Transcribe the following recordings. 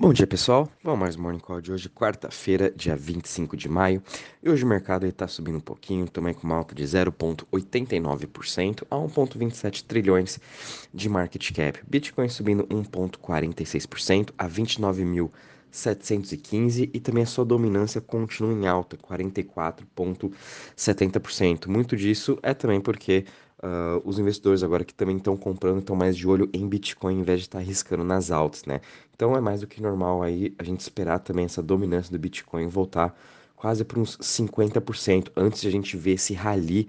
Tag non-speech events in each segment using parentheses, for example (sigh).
Bom dia pessoal, vamos mais Morning Call de hoje, quarta-feira, dia 25 de maio. E hoje o mercado está subindo um pouquinho, também com uma alta de 0,89% a 1,27 trilhões de market cap. Bitcoin subindo 1,46% a 29.715 e também a sua dominância continua em alta, 44,70%. Muito disso é também porque Uh, os investidores agora que também estão comprando estão mais de olho em Bitcoin em vez de estar tá arriscando nas altas, né? Então é mais do que normal aí a gente esperar também essa dominância do Bitcoin voltar quase para uns 50% antes de a gente ver esse rally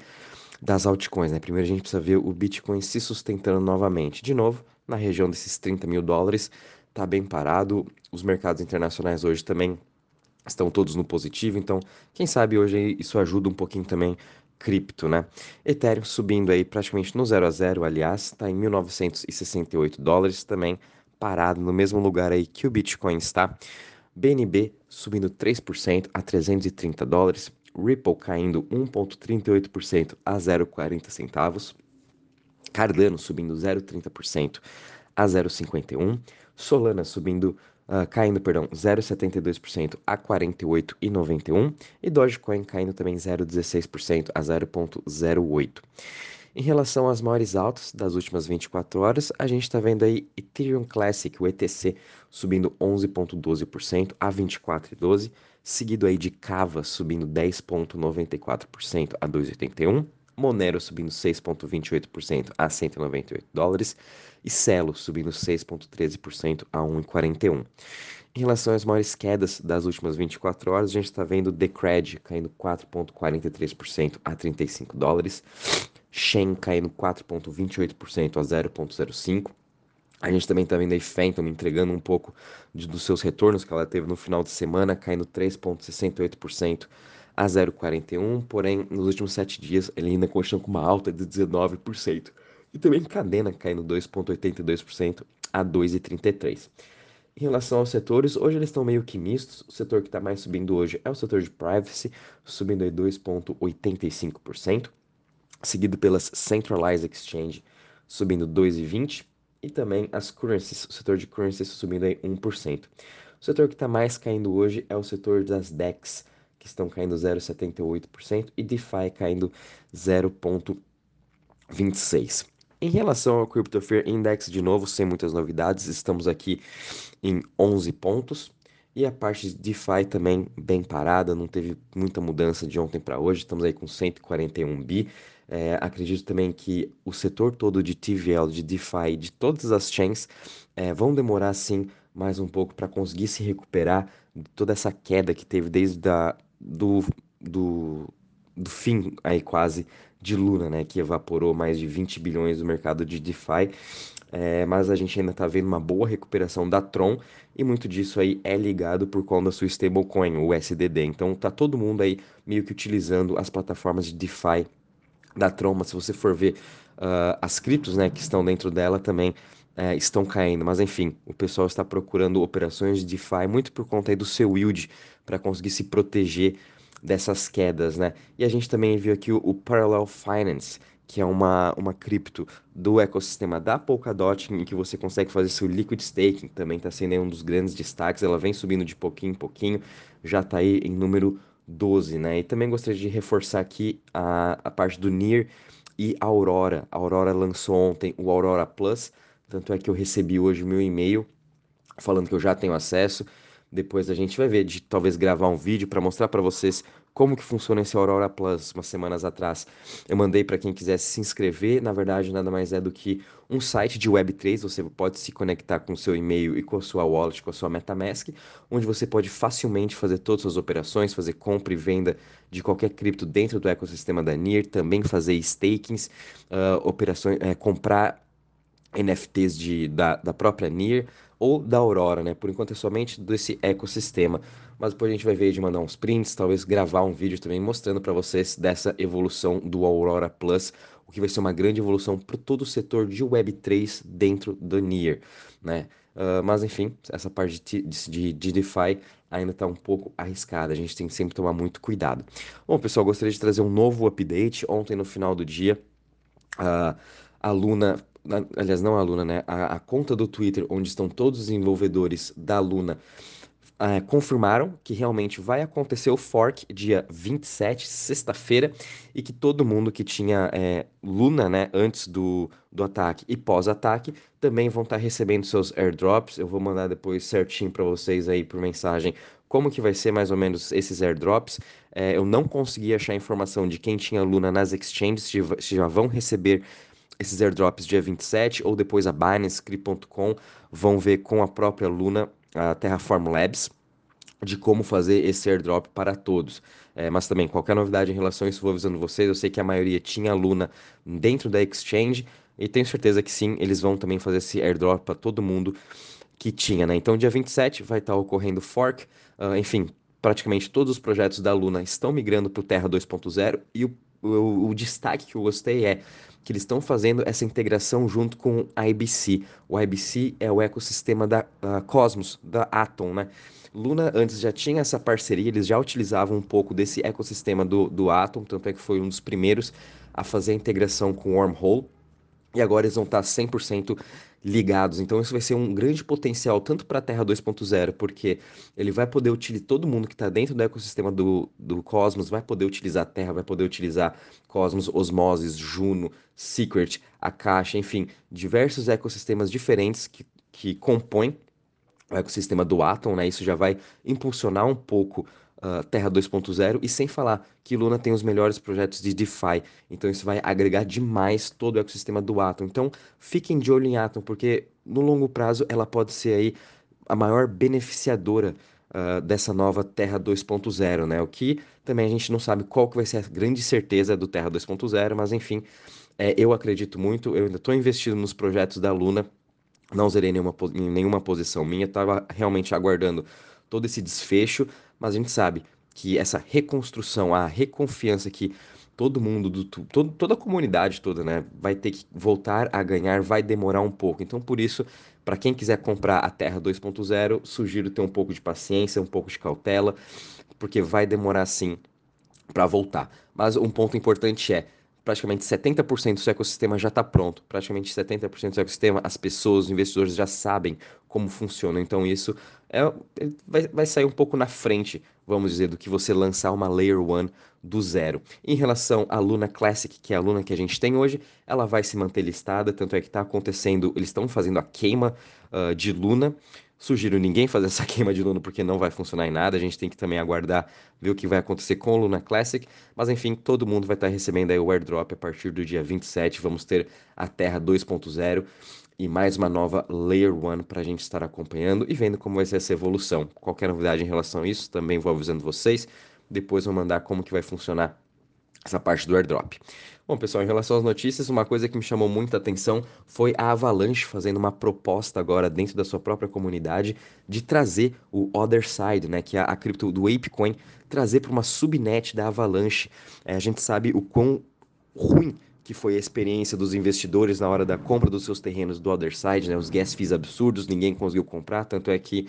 das altcoins, né? Primeiro a gente precisa ver o Bitcoin se sustentando novamente. De novo, na região desses 30 mil dólares, tá bem parado. Os mercados internacionais hoje também estão todos no positivo, então quem sabe hoje isso ajuda um pouquinho também cripto, né? Ethereum subindo aí praticamente no 0 a 0, aliás, está em 1968 dólares também, parado no mesmo lugar aí que o Bitcoin está. BNB subindo 3% a 330 dólares, Ripple caindo 1,38% a 0,40 centavos, Cardano subindo 0,30% a 0,51, Solana subindo uh, caindo, perdão, 0,72% a 48,91 e Dogecoin caindo também 0,16% a 0,08. Em relação às maiores altas das últimas 24 horas, a gente está vendo aí Ethereum Classic, o ETC, subindo 11,12% a 24,12, seguido aí de Cava subindo 10,94% a 2,81, Monero subindo 6,28% a 198 dólares e Celo subindo 6,13% a 1,41. Em relação às maiores quedas das últimas 24 horas, a gente está vendo Decred caindo 4,43% a 35 dólares, Shen caindo 4,28% a 0,05. A gente também está vendo aí Phantom entregando um pouco de, dos seus retornos que ela teve no final de semana, caindo 3,68% a 0,41, porém nos últimos 7 dias ele ainda continua com uma alta de 19%. E também Cadena caindo 2,82% a 2,33%. Em relação aos setores, hoje eles estão meio que mistos. O setor que está mais subindo hoje é o setor de privacy, subindo aí 2,85%, seguido pelas Centralized Exchange, subindo 2,20%, e também as currencies, o setor de currencies subindo aí 1%. O setor que está mais caindo hoje é o setor das DEX, que estão caindo 0,78%, e DeFi caindo 0,26%. Em relação ao Crypto Fear Index, de novo, sem muitas novidades, estamos aqui em 11 pontos. E a parte de DeFi também bem parada, não teve muita mudança de ontem para hoje, estamos aí com 141 bi. É, acredito também que o setor todo de TVL, de DeFi, de todas as chains, é, vão demorar sim mais um pouco para conseguir se recuperar de toda essa queda que teve desde a, do, do, do fim aí quase de Luna, né, que evaporou mais de 20 bilhões do mercado de DeFi. É, mas a gente ainda está vendo uma boa recuperação da Tron e muito disso aí é ligado por conta da sua stablecoin, o USDD. Então tá todo mundo aí meio que utilizando as plataformas de DeFi da Tron, mas se você for ver uh, as criptos, né, que estão dentro dela também uh, estão caindo. Mas enfim, o pessoal está procurando operações de DeFi muito por conta aí do seu yield para conseguir se proteger dessas quedas, né? E a gente também viu aqui o, o Parallel Finance, que é uma, uma cripto do ecossistema da Polkadot, em que você consegue fazer seu liquid staking, também está sendo um dos grandes destaques, ela vem subindo de pouquinho em pouquinho, já está aí em número 12, né? E também gostaria de reforçar aqui a, a parte do NIR e Aurora. A Aurora lançou ontem o Aurora Plus, tanto é que eu recebi hoje o meu e-mail falando que eu já tenho acesso. Depois a gente vai ver de talvez gravar um vídeo para mostrar para vocês como que funciona esse Aurora Plus umas semanas atrás. Eu mandei para quem quisesse se inscrever, na verdade nada mais é do que um site de Web3, você pode se conectar com o seu e-mail e com a sua wallet, com a sua MetaMask, onde você pode facilmente fazer todas as suas operações, fazer compra e venda de qualquer cripto dentro do ecossistema da NIR, também fazer stakings, uh, operações, uh, comprar NFTs de, da, da própria NIR, ou da Aurora, né? Por enquanto é somente desse ecossistema. Mas depois a gente vai ver de mandar uns prints, talvez gravar um vídeo também mostrando para vocês dessa evolução do Aurora Plus, o que vai ser uma grande evolução para todo o setor de Web3 dentro do Near, né? Uh, mas enfim, essa parte de, de, de DeFi ainda está um pouco arriscada, a gente tem que sempre tomar muito cuidado. Bom, pessoal, gostaria de trazer um novo update. Ontem, no final do dia, uh, a Luna aliás, não a Luna, né? A, a conta do Twitter, onde estão todos os desenvolvedores da Luna, é, confirmaram que realmente vai acontecer o fork dia 27, sexta-feira, e que todo mundo que tinha é, Luna, né, antes do, do ataque e pós-ataque, também vão estar recebendo seus airdrops. Eu vou mandar depois certinho para vocês aí por mensagem como que vai ser mais ou menos esses airdrops. É, eu não consegui achar informação de quem tinha Luna nas exchanges, se já vão receber esses airdrops dia 27, ou depois a Binance, Crypto.com vão ver com a própria Luna a Terraform Labs de como fazer esse airdrop para todos. É, mas também, qualquer novidade em relação a isso, vou avisando vocês. Eu sei que a maioria tinha Luna dentro da exchange e tenho certeza que sim, eles vão também fazer esse airdrop para todo mundo que tinha, né? Então, dia 27 vai estar ocorrendo fork. Uh, enfim, praticamente todos os projetos da Luna estão migrando para o Terra 2.0 e o, o, o destaque que eu gostei é que eles estão fazendo essa integração junto com a IBC. O IBC é o ecossistema da uh, Cosmos, da Atom, né? Luna antes já tinha essa parceria, eles já utilizavam um pouco desse ecossistema do, do Atom, tanto é que foi um dos primeiros a fazer a integração com o Wormhole, e agora eles vão estar 100% ligados. Então isso vai ser um grande potencial tanto para a Terra 2.0, porque ele vai poder utilizar todo mundo que está dentro do ecossistema do, do Cosmos vai poder utilizar a Terra, vai poder utilizar Cosmos, Osmosis, Juno, Secret, a Caixa, enfim, diversos ecossistemas diferentes que, que compõem o ecossistema do Atom, né? Isso já vai impulsionar um pouco uh, Terra 2.0 e sem falar que Luna tem os melhores projetos de DeFi, então isso vai agregar demais todo o ecossistema do Atom. Então fiquem de olho em Atom, porque no longo prazo ela pode ser aí a maior beneficiadora uh, dessa nova Terra 2.0, né? O que também a gente não sabe qual que vai ser a grande certeza do Terra 2.0, mas enfim, é, eu acredito muito, eu ainda estou investido nos projetos da Luna, não zerei nenhuma, nenhuma posição minha, estava realmente aguardando todo esse desfecho, mas a gente sabe que essa reconstrução, a reconfiança que todo mundo, do, todo, toda a comunidade toda, né, vai ter que voltar a ganhar, vai demorar um pouco. Então, por isso, para quem quiser comprar a Terra 2.0, sugiro ter um pouco de paciência, um pouco de cautela, porque vai demorar sim para voltar. Mas um ponto importante é, praticamente 70% do seu ecossistema já está pronto. Praticamente 70% do seu ecossistema, as pessoas, os investidores já sabem como funciona. Então isso é, vai, vai sair um pouco na frente, vamos dizer, do que você lançar uma Layer 1 do zero. Em relação à Luna Classic, que é a Luna que a gente tem hoje, ela vai se manter listada, tanto é que está acontecendo, eles estão fazendo a queima uh, de Luna. Sugiro ninguém fazer essa (laughs) queima de Luna porque não vai funcionar em nada. A gente tem que também aguardar ver o que vai acontecer com o Luna Classic. Mas enfim, todo mundo vai estar recebendo aí o airdrop a partir do dia 27. Vamos ter a Terra 2.0 e mais uma nova Layer 1 para a gente estar acompanhando e vendo como vai ser essa evolução. Qualquer novidade em relação a isso, também vou avisando vocês. Depois vou mandar como que vai funcionar essa parte do airdrop. Bom, pessoal, em relação às notícias, uma coisa que me chamou muita atenção foi a Avalanche fazendo uma proposta agora dentro da sua própria comunidade de trazer o Other Side, né, que é a cripto do Apecoin, trazer para uma subnet da Avalanche. É, a gente sabe o quão ruim que foi a experiência dos investidores na hora da compra dos seus terrenos do Other Side, né, os gas fees absurdos, ninguém conseguiu comprar, tanto é que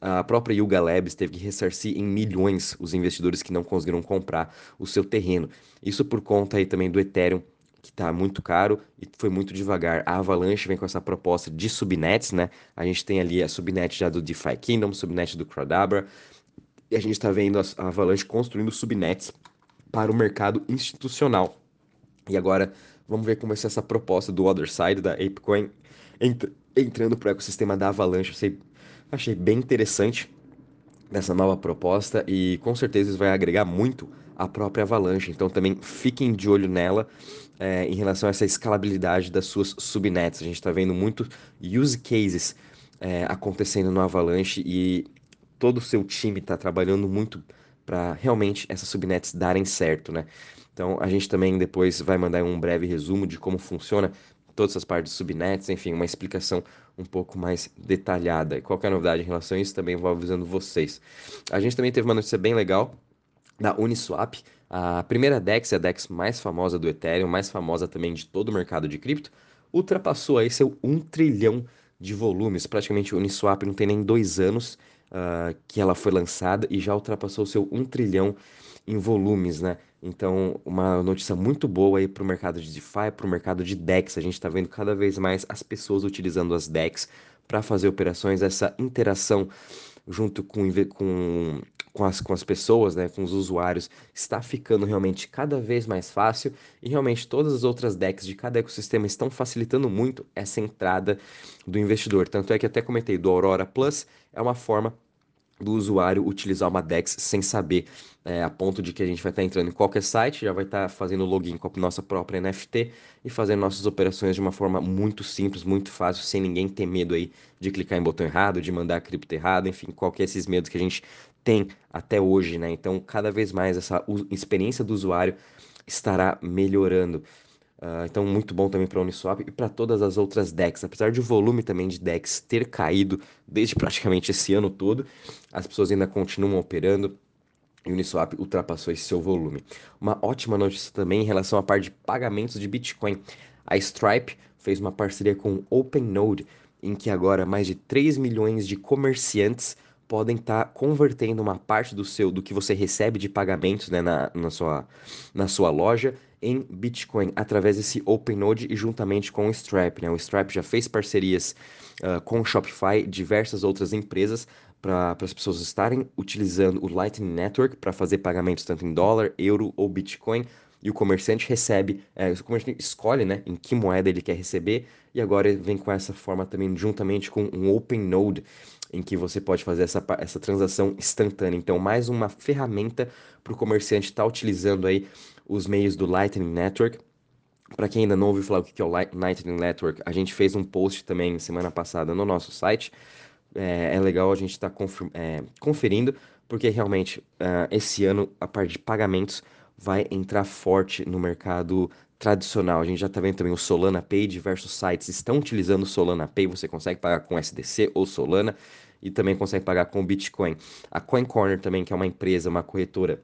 a própria Yuga Labs teve que ressarcir em milhões os investidores que não conseguiram comprar o seu terreno. Isso por conta aí também do Ethereum, que está muito caro e foi muito devagar. A Avalanche vem com essa proposta de subnets, né? A gente tem ali a subnet já do DeFi Kingdom, subnet do Crowdabra, e a gente está vendo a Avalanche construindo subnets para o mercado institucional. E agora vamos ver como vai ser essa proposta do Other Side, da ApeCoin, entrando para o ecossistema da Avalanche. Eu sei Achei bem interessante essa nova proposta e com certeza isso vai agregar muito à própria Avalanche. Então também fiquem de olho nela é, em relação a essa escalabilidade das suas subnets. A gente está vendo muito use cases é, acontecendo no Avalanche e todo o seu time está trabalhando muito para realmente essas subnets darem certo, né? Então a gente também depois vai mandar um breve resumo de como funciona todas essas partes de subnets, enfim, uma explicação um pouco mais detalhada. E qualquer novidade em relação a isso também vou avisando vocês. A gente também teve uma notícia bem legal da Uniswap, a primeira DEX, a DEX mais famosa do Ethereum, mais famosa também de todo o mercado de cripto, ultrapassou aí seu 1 trilhão de volumes. Praticamente o Uniswap não tem nem dois anos uh, que ela foi lançada e já ultrapassou seu 1 trilhão em volumes, né? Então, uma notícia muito boa aí para o mercado de DeFi, para o mercado de DEX. A gente está vendo cada vez mais as pessoas utilizando as DEX para fazer operações, essa interação junto com, com, com, as, com as pessoas, né, com os usuários, está ficando realmente cada vez mais fácil e realmente todas as outras decks de cada ecossistema estão facilitando muito essa entrada do investidor. Tanto é que até comentei do Aurora Plus, é uma forma do usuário utilizar uma DEX sem saber, é, a ponto de que a gente vai estar entrando em qualquer site, já vai estar fazendo login com a nossa própria NFT e fazendo nossas operações de uma forma muito simples, muito fácil, sem ninguém ter medo aí de clicar em botão errado, de mandar cripto errado, enfim, qualquer esses medos que a gente tem até hoje, né? Então, cada vez mais essa experiência do usuário estará melhorando. Uh, então, muito bom também para a Uniswap e para todas as outras DEX. Apesar de o volume também de DEX ter caído desde praticamente esse ano todo, as pessoas ainda continuam operando e Uniswap ultrapassou esse seu volume. Uma ótima notícia também em relação à parte de pagamentos de Bitcoin. A Stripe fez uma parceria com o OpenNode, em que agora mais de 3 milhões de comerciantes podem estar tá convertendo uma parte do seu do que você recebe de pagamentos né, na, na, sua, na sua loja em Bitcoin através desse OpenNode e juntamente com o Stripe. Né? O Stripe já fez parcerias uh, com o Shopify, diversas outras empresas para as pessoas estarem utilizando o Lightning Network para fazer pagamentos tanto em dólar, euro ou Bitcoin. E o comerciante recebe, é, o comerciante escolhe né, em que moeda ele quer receber, e agora vem com essa forma também juntamente com um Open Node, em que você pode fazer essa, essa transação instantânea. Então, mais uma ferramenta para o comerciante estar tá utilizando aí os meios do Lightning Network. Para quem ainda não ouviu falar o que é o Lightning Network, a gente fez um post também semana passada no nosso site. É, é legal a gente estar tá é, conferindo, porque realmente uh, esse ano a parte de pagamentos vai entrar forte no mercado tradicional. A gente já está vendo também o Solana Pay, diversos sites estão utilizando o Solana Pay, você consegue pagar com SDC ou Solana e também consegue pagar com Bitcoin. A Coin Corner também, que é uma empresa, uma corretora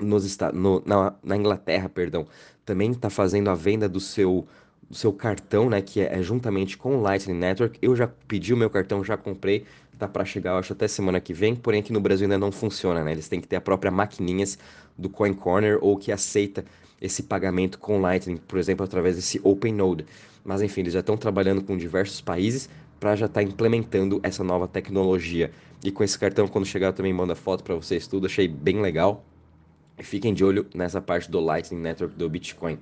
nos Estados, no, na, na Inglaterra, perdão, também está fazendo a venda do seu do seu cartão, né, que é, é, juntamente com o Lightning Network. Eu já pedi o meu cartão, já comprei, tá para chegar, acho até semana que vem, porém aqui no Brasil ainda não funciona, né? Eles têm que ter a própria maquininhas do Coin Corner ou que aceita esse pagamento com Lightning, por exemplo, através desse Open Node. Mas enfim, eles já estão trabalhando com diversos países para já estar tá implementando essa nova tecnologia. E com esse cartão, quando chegar, eu também mando a foto para vocês tudo, achei bem legal. E fiquem de olho nessa parte do Lightning Network do Bitcoin.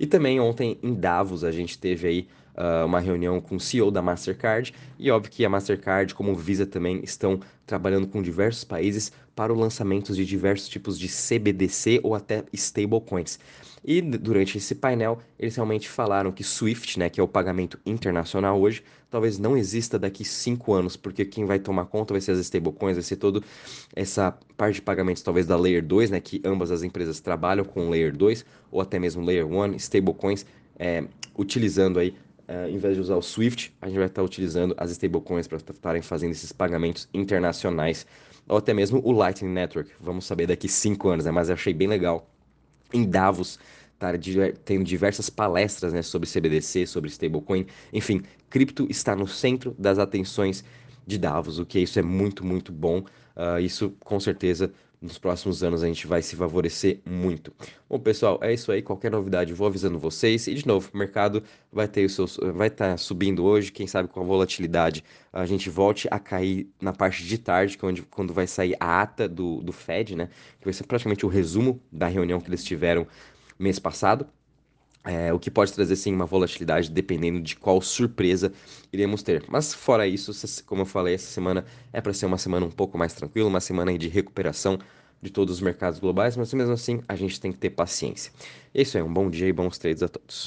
E também ontem em Davos a gente teve aí uh, uma reunião com o CEO da Mastercard e óbvio que a Mastercard, como o Visa também, estão trabalhando com diversos países para o lançamento de diversos tipos de CBDC ou até stablecoins. E durante esse painel, eles realmente falaram que SWIFT, né, que é o pagamento internacional hoje, talvez não exista daqui cinco anos, porque quem vai tomar conta vai ser as stablecoins, vai ser toda essa parte de pagamentos talvez da Layer 2, né, que ambas as empresas trabalham com Layer 2, ou até mesmo Layer 1, stablecoins, é, utilizando aí Uh, em vez de usar o Swift, a gente vai estar utilizando as stablecoins para estarem fazendo esses pagamentos internacionais, ou até mesmo o Lightning Network. Vamos saber daqui cinco anos, né? Mas eu achei bem legal. Em Davos, tá, tendo diversas palestras né, sobre CBDC, sobre stablecoin. Enfim, cripto está no centro das atenções de Davos, o que isso é muito, muito bom. Uh, isso com certeza nos próximos anos a gente vai se favorecer muito. Bom, pessoal, é isso aí. Qualquer novidade, vou avisando vocês. E de novo, o mercado vai ter os seus, vai estar tá subindo hoje. Quem sabe com a volatilidade a gente volte a cair na parte de tarde, que é onde, quando vai sair a ata do, do Fed, né? Que vai ser praticamente o resumo da reunião que eles tiveram mês passado. É, o que pode trazer sim uma volatilidade dependendo de qual surpresa iremos ter. Mas fora isso, como eu falei, essa semana é para ser uma semana um pouco mais tranquila, uma semana de recuperação de todos os mercados globais, mas mesmo assim a gente tem que ter paciência. É isso aí, um bom dia e bons trades a todos.